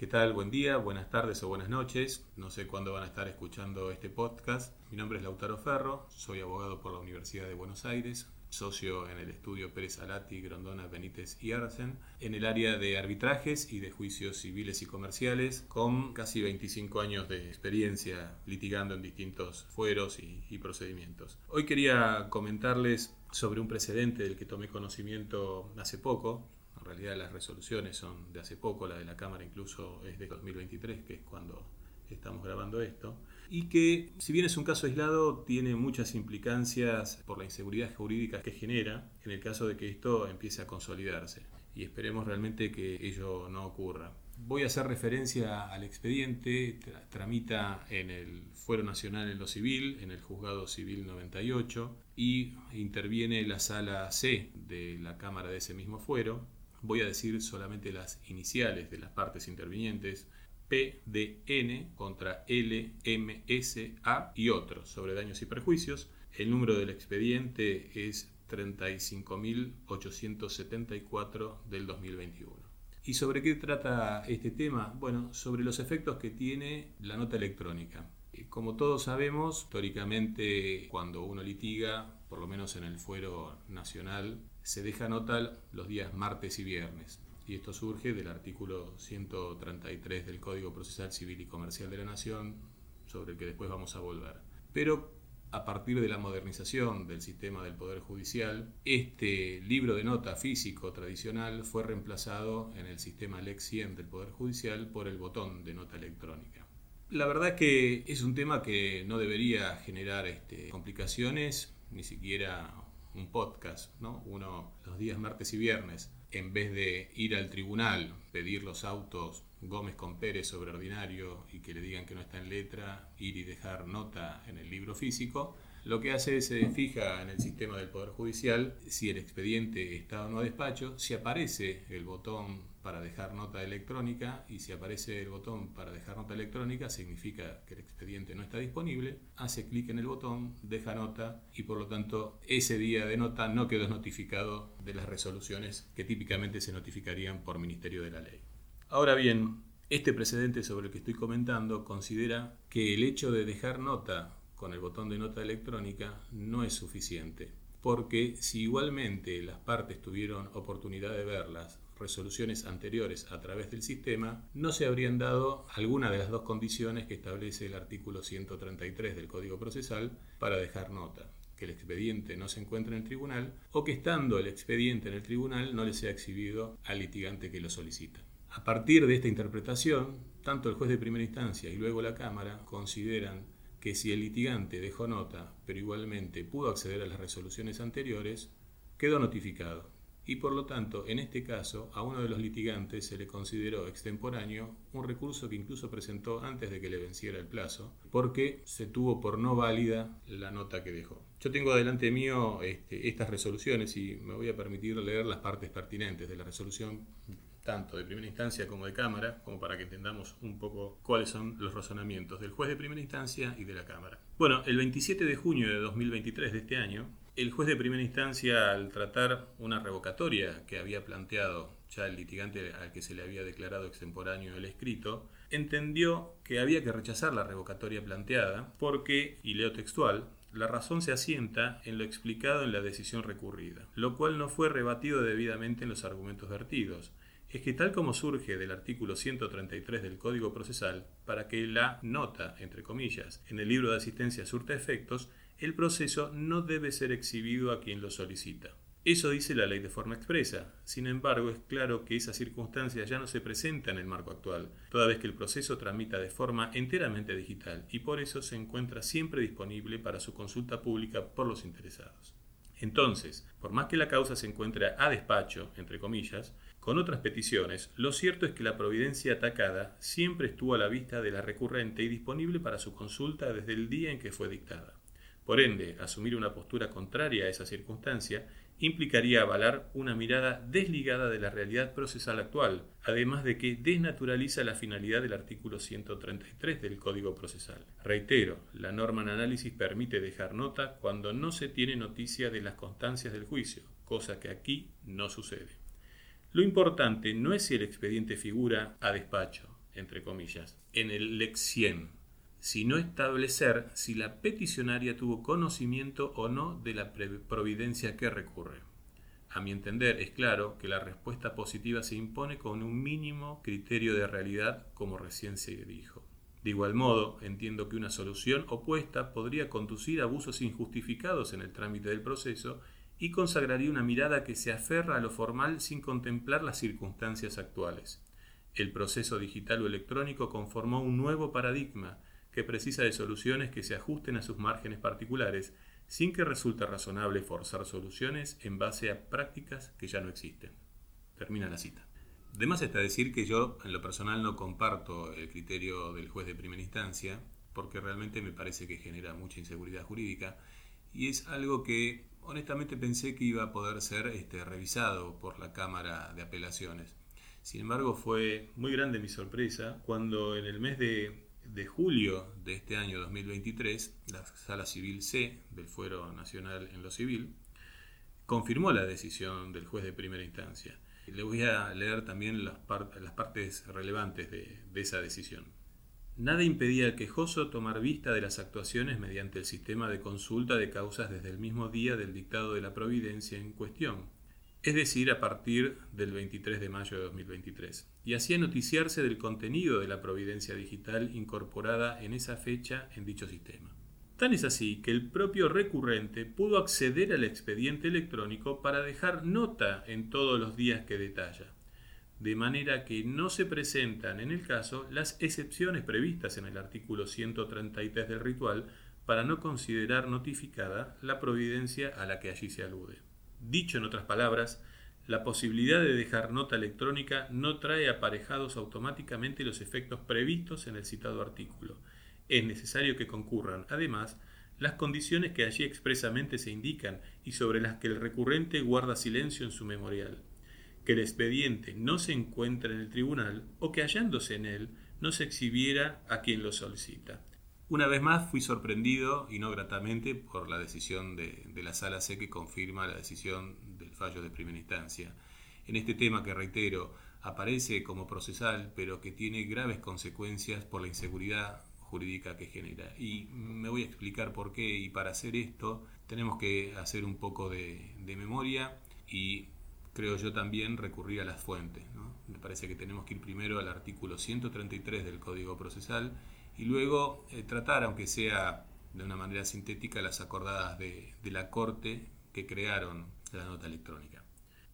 ¿Qué tal? Buen día, buenas tardes o buenas noches. No sé cuándo van a estar escuchando este podcast. Mi nombre es Lautaro Ferro, soy abogado por la Universidad de Buenos Aires, socio en el estudio Pérez Alati, Grondona, Benítez y Arsen, en el área de arbitrajes y de juicios civiles y comerciales, con casi 25 años de experiencia litigando en distintos fueros y, y procedimientos. Hoy quería comentarles sobre un precedente del que tomé conocimiento hace poco, en realidad las resoluciones son de hace poco, la de la Cámara incluso es de 2023, que es cuando estamos grabando esto, y que si bien es un caso aislado, tiene muchas implicancias por la inseguridad jurídica que genera en el caso de que esto empiece a consolidarse. Y esperemos realmente que ello no ocurra. Voy a hacer referencia al expediente, tramita en el Fuero Nacional en lo Civil, en el Juzgado Civil 98, y interviene la sala C de la Cámara de ese mismo fuero, Voy a decir solamente las iniciales de las partes intervinientes. P, D, N contra L, M, S, A y otros sobre daños y perjuicios. El número del expediente es 35.874 del 2021. ¿Y sobre qué trata este tema? Bueno, sobre los efectos que tiene la nota electrónica. Eh, como todos sabemos, históricamente cuando uno litiga, por lo menos en el fuero nacional, se deja nota los días martes y viernes. Y esto surge del artículo 133 del Código Procesal Civil y Comercial de la Nación, sobre el que después vamos a volver. Pero a partir de la modernización del sistema del Poder Judicial, este libro de nota físico tradicional fue reemplazado en el sistema Lex 100 del Poder Judicial por el botón de nota electrónica. La verdad es que es un tema que no debería generar este, complicaciones, ni siquiera un podcast, ¿no? Uno los días martes y viernes, en vez de ir al tribunal, pedir los autos Gómez con Pérez sobre ordinario y que le digan que no está en letra, ir y dejar nota en el libro físico, lo que hace es se fija en el sistema del Poder Judicial si el expediente está o no a despacho, si aparece el botón para dejar nota electrónica y si aparece el botón para dejar nota electrónica significa que el expediente no está disponible, hace clic en el botón, deja nota y por lo tanto ese día de nota no quedó notificado de las resoluciones que típicamente se notificarían por Ministerio de la Ley. Ahora bien, este precedente sobre el que estoy comentando considera que el hecho de dejar nota con el botón de nota electrónica no es suficiente, porque si igualmente las partes tuvieron oportunidad de verlas resoluciones anteriores a través del sistema, no se habrían dado alguna de las dos condiciones que establece el artículo 133 del Código Procesal para dejar nota que el expediente no se encuentre en el tribunal o que estando el expediente en el tribunal no le sea exhibido al litigante que lo solicita. A partir de esta interpretación, tanto el juez de primera instancia y luego la Cámara consideran que si el litigante dejó nota, pero igualmente pudo acceder a las resoluciones anteriores, quedó notificado y por lo tanto, en este caso, a uno de los litigantes se le consideró extemporáneo un recurso que incluso presentó antes de que le venciera el plazo, porque se tuvo por no válida la nota que dejó. Yo tengo delante mío este, estas resoluciones y me voy a permitir leer las partes pertinentes de la resolución tanto de primera instancia como de Cámara, como para que entendamos un poco cuáles son los razonamientos del juez de primera instancia y de la Cámara. Bueno, el 27 de junio de 2023 de este año, el juez de primera instancia, al tratar una revocatoria que había planteado ya el litigante al que se le había declarado extemporáneo el escrito, entendió que había que rechazar la revocatoria planteada porque, y leo textual, la razón se asienta en lo explicado en la decisión recurrida, lo cual no fue rebatido debidamente en los argumentos vertidos. Es que tal como surge del artículo 133 del Código Procesal, para que la nota, entre comillas, en el libro de asistencia surta efectos, el proceso no debe ser exhibido a quien lo solicita. Eso dice la ley de forma expresa. Sin embargo, es claro que esa circunstancia ya no se presenta en el marco actual, toda vez que el proceso tramita de forma enteramente digital y por eso se encuentra siempre disponible para su consulta pública por los interesados. Entonces, por más que la causa se encuentre a despacho, entre comillas, con otras peticiones, lo cierto es que la providencia atacada siempre estuvo a la vista de la recurrente y disponible para su consulta desde el día en que fue dictada. Por ende, asumir una postura contraria a esa circunstancia implicaría avalar una mirada desligada de la realidad procesal actual, además de que desnaturaliza la finalidad del artículo 133 del Código Procesal. Reitero, la norma en análisis permite dejar nota cuando no se tiene noticia de las constancias del juicio, cosa que aquí no sucede. Lo importante no es si el expediente figura a despacho, entre comillas, en el lex 100, sino establecer si la peticionaria tuvo conocimiento o no de la providencia que recurre. A mi entender, es claro que la respuesta positiva se impone con un mínimo criterio de realidad, como recién se dijo. De igual modo, entiendo que una solución opuesta podría conducir a abusos injustificados en el trámite del proceso y consagraría una mirada que se aferra a lo formal sin contemplar las circunstancias actuales. El proceso digital o electrónico conformó un nuevo paradigma que precisa de soluciones que se ajusten a sus márgenes particulares sin que resulte razonable forzar soluciones en base a prácticas que ya no existen. Termina la cita. Además está decir que yo en lo personal no comparto el criterio del juez de primera instancia porque realmente me parece que genera mucha inseguridad jurídica y es algo que honestamente pensé que iba a poder ser este, revisado por la Cámara de Apelaciones. Sin embargo, fue muy grande mi sorpresa cuando en el mes de de julio de este año 2023, la Sala Civil C del Fuero Nacional en lo Civil confirmó la decisión del juez de primera instancia. Le voy a leer también las, partes relevantes de, de esa decisión. Nada impedía al quejoso tomar vista de las actuaciones mediante el sistema de consulta de causas desde el mismo día del dictado de la providencia en cuestión, es decir, a partir del 23 de mayo de 2023, y hacía noticiarse del contenido de la providencia digital incorporada en esa fecha en dicho sistema. Tan es así que el propio recurrente pudo acceder al expediente electrónico para dejar nota en todos los días que detalla, de manera que no se presentan en el caso las excepciones previstas en el artículo 133 del ritual para no considerar notificada la providencia a la que allí se alude. Dicho en otras palabras, la posibilidad de dejar nota electrónica no trae aparejados automáticamente los efectos previstos en el citado artículo. Es necesario que concurran, además, las condiciones que allí expresamente se indican y sobre las que el recurrente guarda silencio en su memorial. Que el expediente no se encuentre en el tribunal o que hallándose en él no se exhibiera a quien lo solicita. Una vez más fui sorprendido, y no gratamente, por la decisión de, la Sala C que confirma la decisión del fallo de primera instancia. En este tema que reitero, aparece como procesal, pero que tiene graves consecuencias por la inseguridad jurídica que genera. Y me voy a explicar por qué, y para hacer esto tenemos que hacer un poco de, memoria y creo yo también recurrir a las fuentes. Me parece que tenemos que ir primero al artículo 133 del Código Procesal y luego eh, tratar, aunque sea de una manera sintética, las acordadas de, de la Corte que crearon la nota electrónica.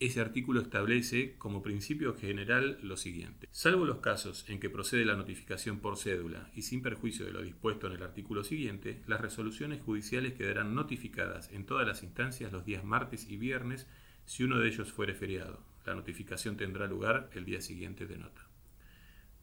Ese artículo establece como principio general lo siguiente. Salvo los casos en que procede la notificación por cédula y sin perjuicio de lo dispuesto en el artículo siguiente, las resoluciones judiciales quedarán notificadas en todas las instancias los días martes y viernes si uno de ellos fuere feriado. La notificación tendrá lugar el día siguiente de nota.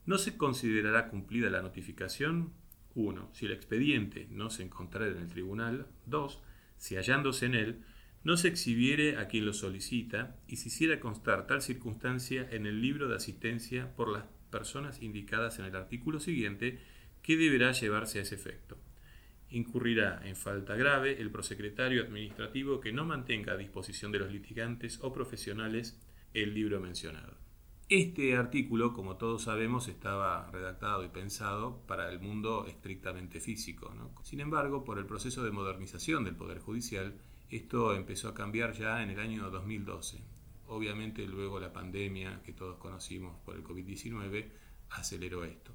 No se considerará cumplida la notificación 1. Si el expediente no se encontrara en el tribunal 2. Si hallándose en él no se exhibiere a quien lo solicita y se hiciera constar tal circunstancia en el libro de asistencia por las personas indicadas en el artículo siguiente que deberá llevarse a ese efecto. Incurrirá en falta grave el prosecretario administrativo que no mantenga a disposición de los litigantes o profesionales el libro mencionado. Este artículo, como todos sabemos, estaba redactado y pensado para el mundo estrictamente físico. Sin embargo, por el proceso de modernización del Poder Judicial, esto empezó a cambiar ya en el año 2012. Obviamente luego la pandemia que todos conocimos por el COVID-19 aceleró esto.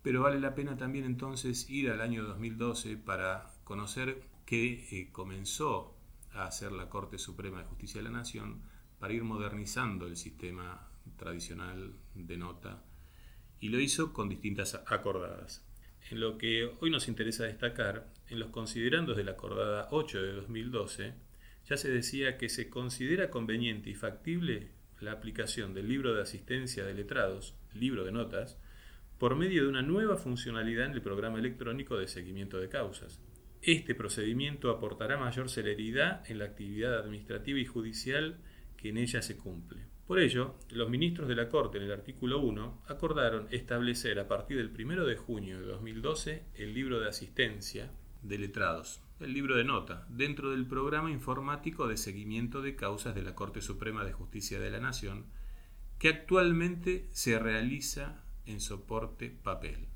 Pero vale la pena también entonces ir al año 2012 para conocer qué eh, comenzó a hacer la Corte Suprema de Justicia de la Nación para ir modernizando el sistema tradicional de nota y lo hizo con distintas acordadas. En lo que hoy nos interesa destacar, en los considerandos de la acordada 8 de 2012, ya se decía que se considera conveniente y factible la aplicación del libro de asistencia de letrados, libro de notas, por medio de una nueva funcionalidad en el programa electrónico de seguimiento de causas. Este procedimiento aportará mayor celeridad en la actividad administrativa y judicial que en ella se cumple. Por ello, los ministros de la Corte en el artículo 1 acordaron establecer a partir del 1 de junio de 2012 el libro de asistencia de letrados, el libro de nota, dentro del programa informático de seguimiento de causas de la Corte Suprema de Justicia de la Nación, que actualmente se realiza en soporte papel.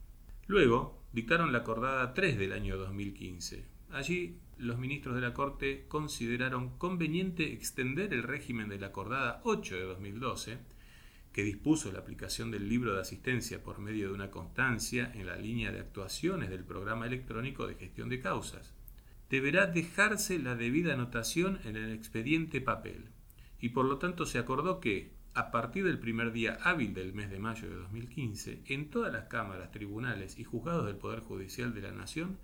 Luego dictaron la acordada 3 del año 2015. Allí los ministros de la Corte consideraron conveniente extender el régimen de la acordada 8 de 2012, que dispuso la aplicación del libro de asistencia por medio de una constancia en la línea de actuaciones del programa electrónico de gestión de causas. Deberá dejarse la debida anotación en el expediente papel, y por lo tanto se acordó que, a partir del primer día hábil del mes de mayo de 2015, en todas las cámaras, tribunales y juzgados del Poder Judicial de la Nación,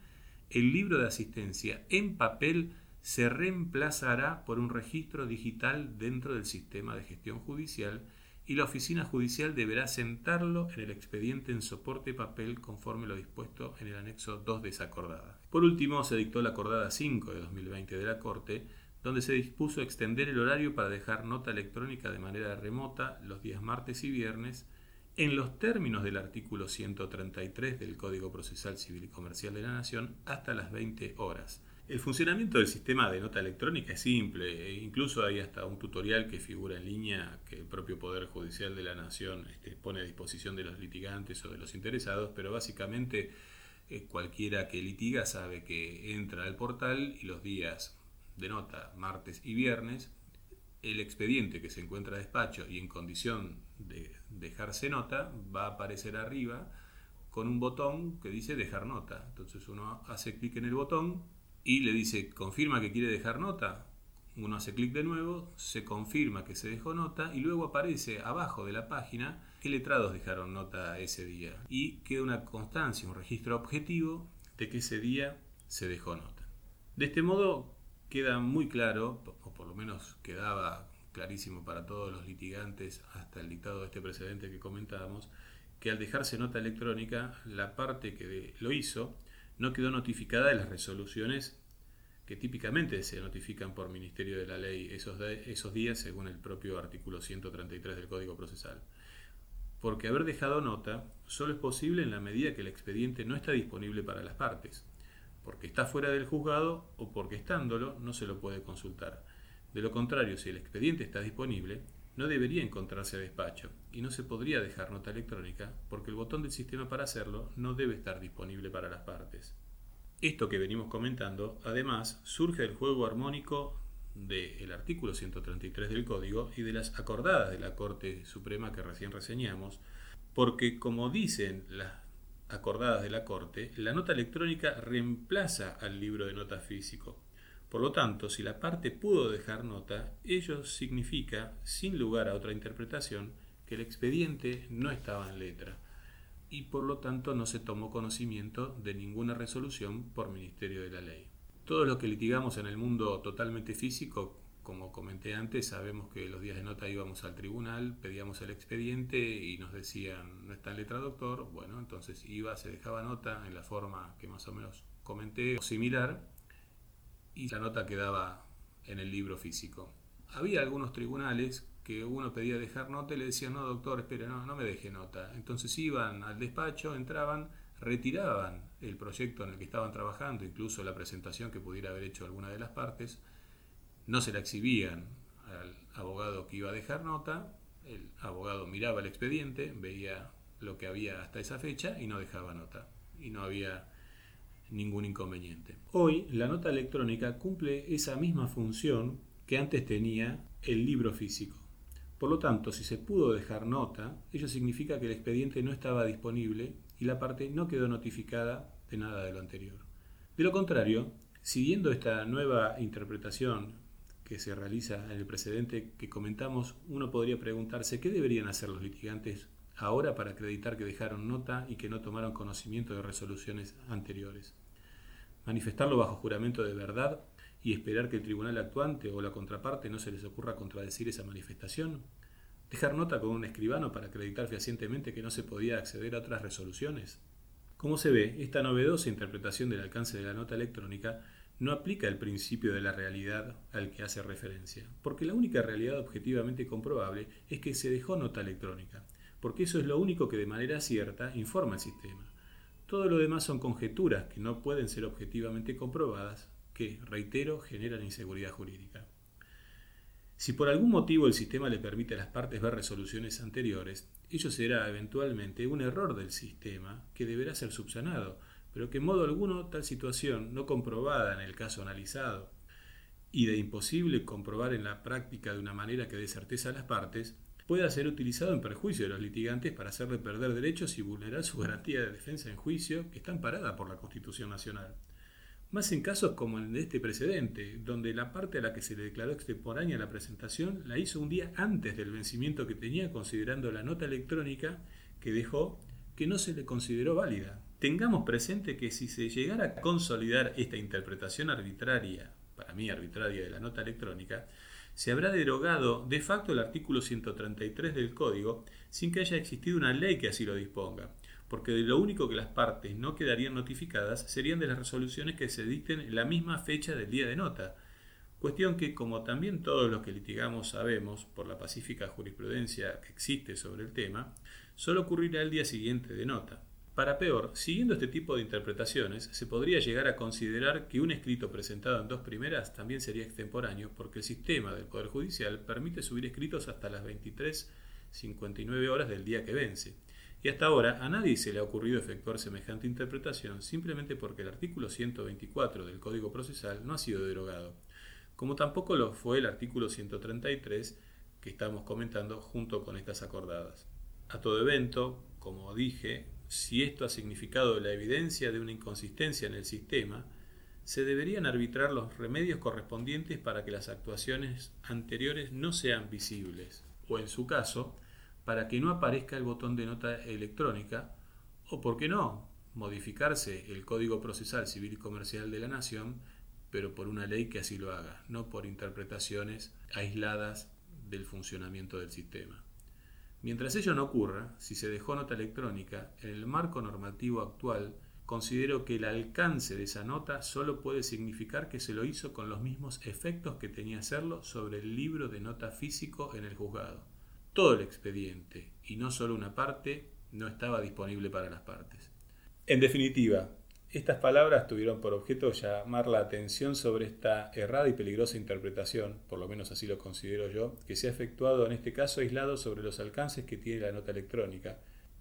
el libro de asistencia en papel se reemplazará por un registro digital dentro del sistema de gestión judicial y la oficina judicial deberá sentarlo en el expediente en soporte papel conforme lo dispuesto en el anexo 2 de esa acordada. Por último, se dictó la acordada 5 de 2020 de la Corte, donde se dispuso extender el horario para dejar nota electrónica de manera remota los días martes y viernes en los términos del artículo 133 del Código Procesal Civil y Comercial de la Nación hasta las 20 horas. El funcionamiento del sistema de nota electrónica es simple, e incluso hay hasta un tutorial que figura en línea que el propio Poder Judicial de la Nación este, pone a disposición de los litigantes o de los interesados, pero básicamente eh, cualquiera que litiga sabe que entra al portal y los días de nota martes y viernes, el expediente que se encuentra a despacho y en condición de dejarse nota va a aparecer arriba con un botón que dice dejar nota. Entonces uno hace clic en el botón y le dice confirma que quiere dejar nota. Uno hace clic de nuevo, se confirma que se dejó nota y luego aparece abajo de la página qué letrados dejaron nota ese día. Y queda una constancia, un registro objetivo de que ese día se dejó nota. De este modo queda muy claro, o por lo menos quedaba clarísimo para todos los litigantes hasta el dictado de este precedente que comentábamos, que al dejarse nota electrónica, la parte que lo hizo no quedó notificada de las resoluciones que típicamente se notifican por Ministerio de la Ley esos, esos días según el propio artículo 133 del Código Procesal. Porque haber dejado nota solo es posible en la medida que el expediente no está disponible para las partes porque está fuera del juzgado o porque estándolo no se lo puede consultar. De lo contrario, si el expediente está disponible, no debería encontrarse a despacho y no se podría dejar nota electrónica porque el botón del sistema para hacerlo no debe estar disponible para las partes. Esto que venimos comentando, además, surge del juego armónico del artículo 133 del Código y de las acordadas de la Corte Suprema que recién reseñamos, porque como dicen las acordadas de la Corte, la nota electrónica reemplaza al libro de nota físico. Por lo tanto, si la parte pudo dejar nota, ello significa, sin lugar a otra interpretación, que el expediente no estaba en letra y por lo tanto no se tomó conocimiento de ninguna resolución por Ministerio de la Ley. Todo lo que litigamos en el mundo totalmente físico como comenté antes, sabemos que los días de nota íbamos al tribunal, pedíamos el expediente y nos decían, no está en letra doctor. Bueno, entonces iba, se dejaba nota en la forma que más o menos comenté, o similar, y la nota quedaba en el libro físico. Había algunos tribunales que uno pedía dejar nota y le decían, no doctor, espere, no, no me deje nota. Entonces iban al despacho, entraban, retiraban el proyecto en el que estaban trabajando, incluso la presentación que pudiera haber hecho alguna de las partes, no se la exhibían al abogado que iba a dejar nota, el abogado miraba el expediente, veía lo que había hasta esa fecha y no dejaba nota. Y no había ningún inconveniente. Hoy la nota electrónica cumple esa misma función que antes tenía el libro físico. Por lo tanto, si se pudo dejar nota, ello significa que el expediente no estaba disponible y la parte no quedó notificada de nada de lo anterior. De lo contrario, siguiendo esta nueva interpretación que se realiza en el precedente que comentamos, uno podría preguntarse qué deberían hacer los litigantes ahora para acreditar que dejaron nota y que no tomaron conocimiento de resoluciones anteriores. Manifestarlo bajo juramento de verdad y esperar que el tribunal actuante o la contraparte no se les ocurra contradecir esa manifestación. Dejar nota con un escribano para acreditar fehacientemente que no se podía acceder a otras resoluciones. Como se ve, esta novedosa interpretación del alcance de la nota electrónica no aplica el principio de la realidad al que hace referencia, porque la única realidad objetivamente comprobable es que se dejó nota electrónica, porque eso es lo único que de manera cierta informa el sistema. Todo lo demás son conjeturas que no pueden ser objetivamente comprobadas, que, reitero, generan inseguridad jurídica. Si por algún motivo el sistema le permite a las partes ver resoluciones anteriores, ello será eventualmente un error del sistema que deberá ser subsanado, pero que en modo alguno tal situación, no comprobada en el caso analizado y de imposible comprobar en la práctica de una manera que dé certeza a las partes, pueda ser utilizado en perjuicio de los litigantes para hacerle perder derechos y vulnerar su garantía de defensa en juicio que está amparada por la Constitución Nacional. Más en casos como el de este precedente, donde la parte a la que se le declaró extemporánea la presentación la hizo un día antes del vencimiento que tenía considerando la nota electrónica que dejó que no se le consideró válida. Tengamos presente que si se llegara a consolidar esta interpretación arbitraria, para mí arbitraria de la nota electrónica, se habrá derogado de facto el artículo 133 del Código sin que haya existido una ley que así lo disponga, porque de lo único que las partes no quedarían notificadas serían de las resoluciones que se dicten en la misma fecha del día de nota, cuestión que, como también todos los que litigamos sabemos por la pacífica jurisprudencia que existe sobre el tema, solo ocurrirá el día siguiente de nota. Para peor, siguiendo este tipo de interpretaciones, se podría llegar a considerar que un escrito presentado en dos primeras también sería extemporáneo porque el sistema del Poder Judicial permite subir escritos hasta las 23.59 horas del día que vence. Y hasta ahora a nadie se le ha ocurrido efectuar semejante interpretación simplemente porque el artículo 124 del Código Procesal no ha sido derogado, como tampoco lo fue el artículo 133 que estamos comentando junto con estas acordadas. A todo evento, como dije, si esto ha significado la evidencia de una inconsistencia en el sistema, se deberían arbitrar los remedios correspondientes para que las actuaciones anteriores no sean visibles, o en su caso, para que no aparezca el botón de nota electrónica, o, por qué no, modificarse el Código Procesal Civil y Comercial de la Nación, pero por una ley que así lo haga, no por interpretaciones aisladas del funcionamiento del sistema. Mientras ello no ocurra, si se dejó nota electrónica, en el marco normativo actual, considero que el alcance de esa nota solo puede significar que se lo hizo con los mismos efectos que tenía hacerlo sobre el libro de nota físico en el juzgado. Todo el expediente, y no solo una parte, no estaba disponible para las partes. En definitiva, estas palabras tuvieron por objeto llamar la atención sobre esta errada y peligrosa interpretación, por lo menos así lo considero yo, que se ha efectuado en este caso aislado sobre los alcances que tiene la nota electrónica,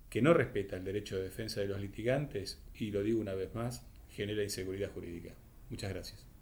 que no respeta el derecho de defensa de los litigantes y, lo digo una vez más, genera inseguridad jurídica. Muchas gracias.